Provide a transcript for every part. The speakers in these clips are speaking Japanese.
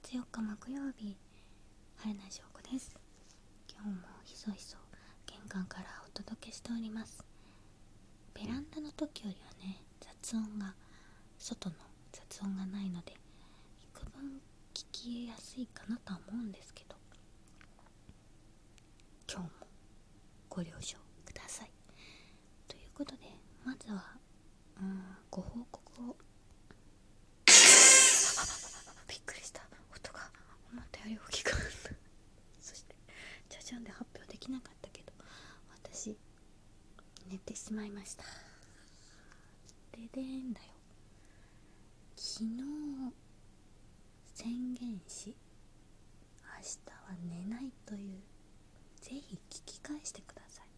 月4日木曜日晴れない証拠です。今日もひそひそ玄関からお届けしております。ベランダの時よりはね雑音が外の雑音がないので幾分聞きやすいかなとは思うんですけど今日もご了承ください。ということでまずはうんご報告をびっくりした音が思ったより大きかったそしてじゃじゃんで発表できなかったけど私寝てしまいました。ででんだよ。昨日宣言し明日は寝ないという。ぜひ聞き返してください。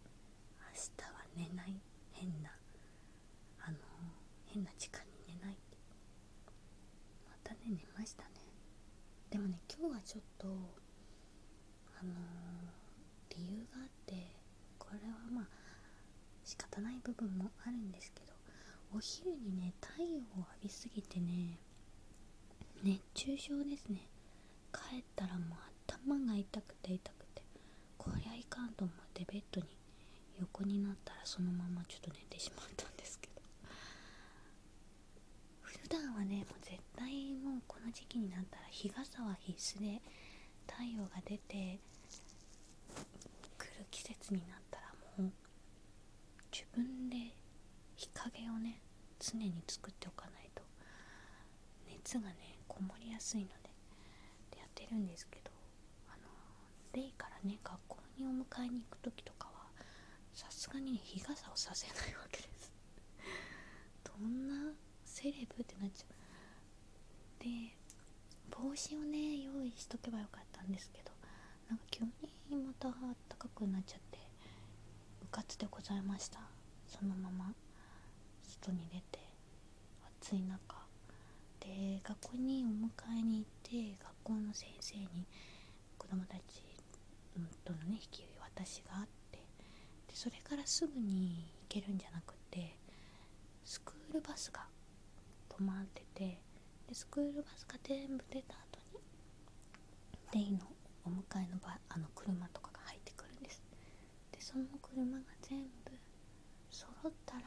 明日は寝ない。変なあの変な時間に寝ない。またね寝ましたね。でもね今日はちょっとあの理由があってこれはまあ仕方ない部分もあるんですけどお昼にね太陽を浴びすぎてね熱中症ですね。帰ったらもう頭が痛くて痛くてこりゃいかんと思ってベッドに横になったらそのままちょっと寝てしまったんですけど。普段はねもう絶対もうこの時期になったら日傘は必須で太陽が出てくる季節になったらもう分で日陰をね常に作っておかないと熱がねこもりやすいのででやってるんですけどあのレイからね学校にお迎えに行く時とかはさすがに、日傘をさせないわけです。どんなセレブってなっちゃう。で帽子をね用意しとけばよかったんですけどなんか急にまた暖かくなっちゃってうかつでございました。そのまま外に出て暑い中で学校にお迎えに行って学校の先生に子供たちとのね引き渡しがあってでそれからすぐに行けるんじゃなくてスクールバスが止まっててでスクールバスが全部出た後にデイのお迎えの場あの車とかが入ってくるんです。でその車が全揃ったら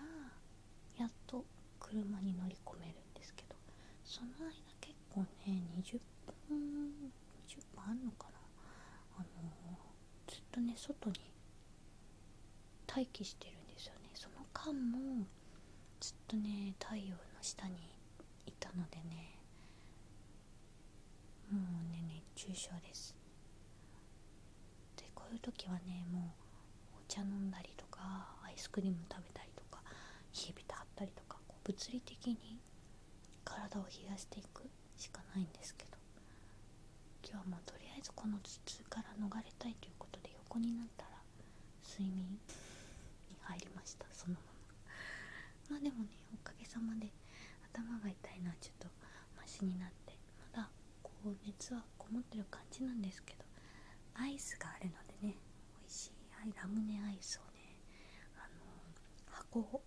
やっと車に乗り込めるんですけどその間結構ね20分20分あんのかな。あのずっとね外に待機してるんですよね。その間もずっとね太陽の下にいたのでねもうね熱中症です。でこういう時はねもうお茶飲んだりとかイスクリーム食べたりとか冷えびたったりとかこう物理的に体を冷やしていくしかないんですけど今日はもうとりあえずこの頭痛から逃れたいということで横になったら睡眠に入りました。そのまま。まあでもねおかげさまで頭が痛いのはちょっとマシになってまだこう熱はこもってる感じなんですけどアイスがあるのでね美味しいラムネアイスをの箱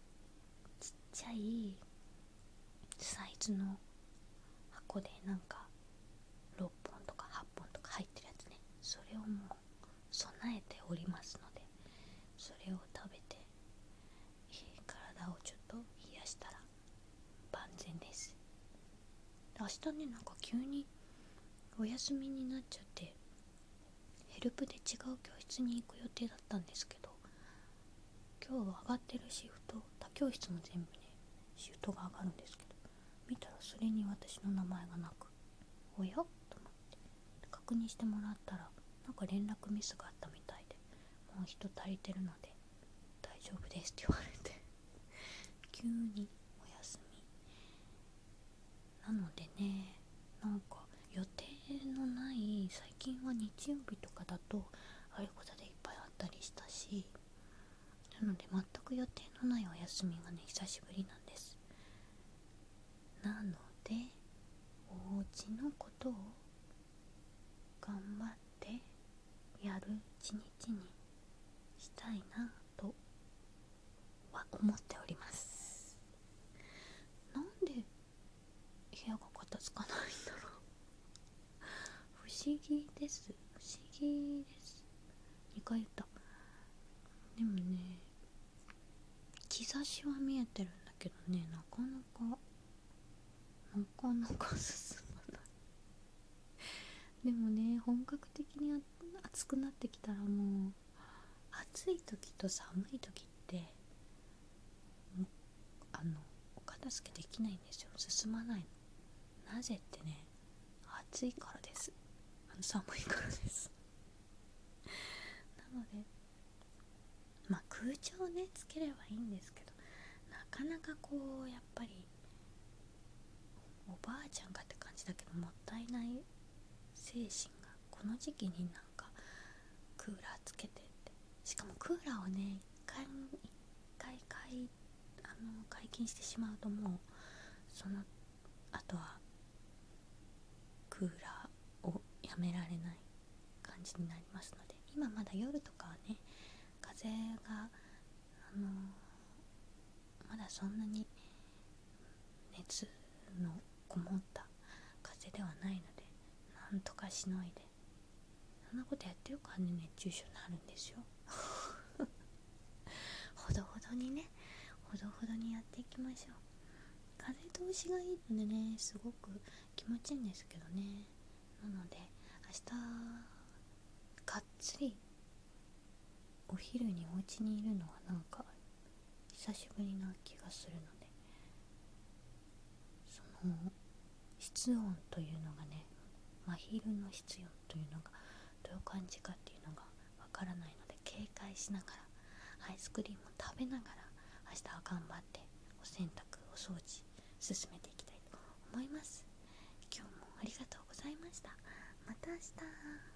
ちっちゃいサイズの箱でなんか6本とか8本とか入ってるやつね。それをもう備えておりますのでそれを食べて体をちょっと冷やしたら万全です。明日ねなんか急にお休みになっちゃってヘルプで違う教室に行く予定だったんですけど今日は上がってるシフト他教室も全部ねシフトが上がるんですけど見たらそれに私の名前がなくおや？と思って確認してもらったらなんか連絡ミスがあったみたいでもう人足りてるので大丈夫ですって言われて 急にお休みなのでねなんか予定のない最近は日曜日とかだとあれこそでいっぱいあったりしたしなので全く予定のないお休みがね久しぶりなんです。なのでお家のことを頑張ってやる一日にしたいなとは思っております。なんで部屋が片付かないんだろう。不思議です。不思議です。2回言ったでもね兆しは見えてるんだけどねなかなかなかなか進まない。でもね本格的に暑くなってきたらもう暑い時と寒い時ってあのお片付けできないんですよ。進まないの。なぜってね暑いからです。あの寒いからです。なのでまあ空調をねつければいいんですけどなかなかこうやっぱりおばあちゃんかって感じだけどもったいない精神がこの時期になんかクーラーつけてって。しかもクーラーをね一回一回解あの解禁してしまうともうそのあとはクーラーをやめられない感じになりますので今まだ夜とかはね風があのまだそんなに熱のこもった風ではないのでなんとかしのいでそんなことやってるからね熱中症になるんですよ。ほどほどにねほどほどにやっていきましょう。風通しがいいのでねすごく気持ちいいんですけどね。なので明日がっつりお昼にお家にいるのはなんか久しぶりな気がするのでその室温というのがね真昼の室温というのがどういう感じかっていうのがわからないので警戒しながらアイスクリームを食べながら明日は頑張ってお洗濯お掃除進めていきたいと思います。今日もありがとうございました。また明日。